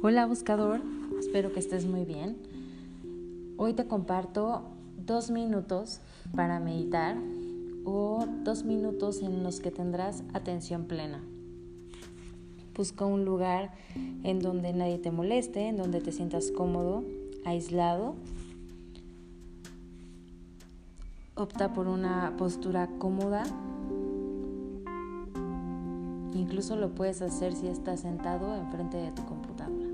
Hola buscador, espero que estés muy bien. Hoy te comparto dos minutos para meditar o dos minutos en los que tendrás atención plena. Busca un lugar en donde nadie te moleste, en donde te sientas cómodo, aislado. Opta por una postura cómoda. Incluso lo puedes hacer si estás sentado enfrente de tu computadora.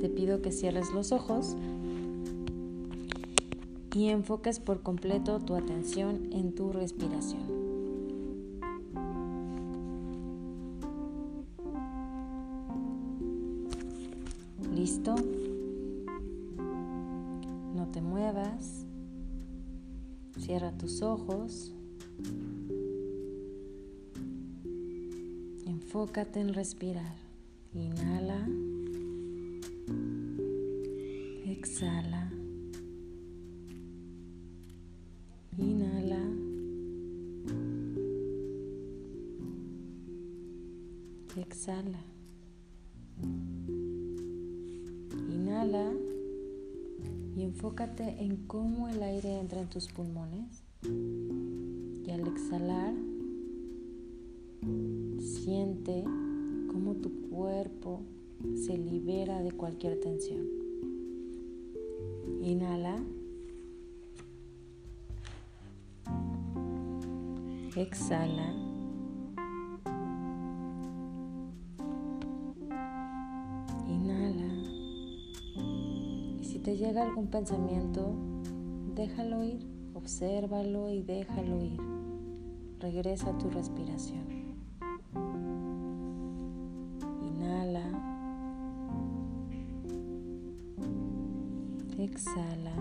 Te pido que cierres los ojos y enfoques por completo tu atención en tu respiración. ¿Listo? No te muevas. Cierra tus ojos. Enfócate en respirar. Inhala. Exhala. Inhala. Exhala. Inhala y enfócate en cómo el aire entra en tus pulmones. Y al exhalar, siente cómo tu cuerpo se libera de cualquier tensión. Inhala. Exhala. Inhala. Y si te llega algún pensamiento, déjalo ir, obsérvalo y déjalo ir. Regresa a tu respiración. Inhala. Exhala.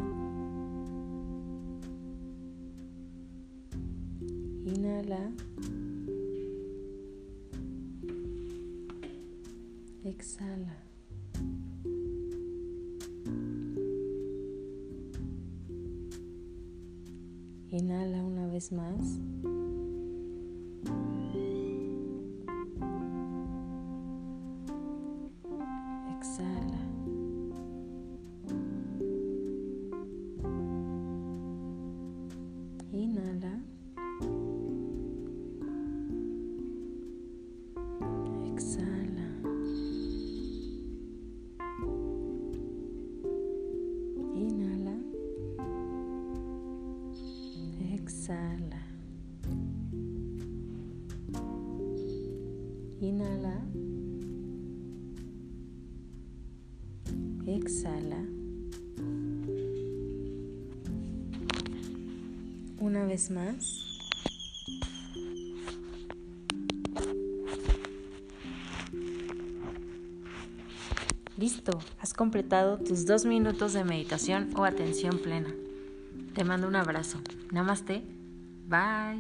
Inhala. Exhala. Inhala una vez más. Exhala. Inhala. Exhala. Una vez más. Listo, has completado tus dos minutos de meditación o atención plena. Te mando un abrazo. Namaste. Bye.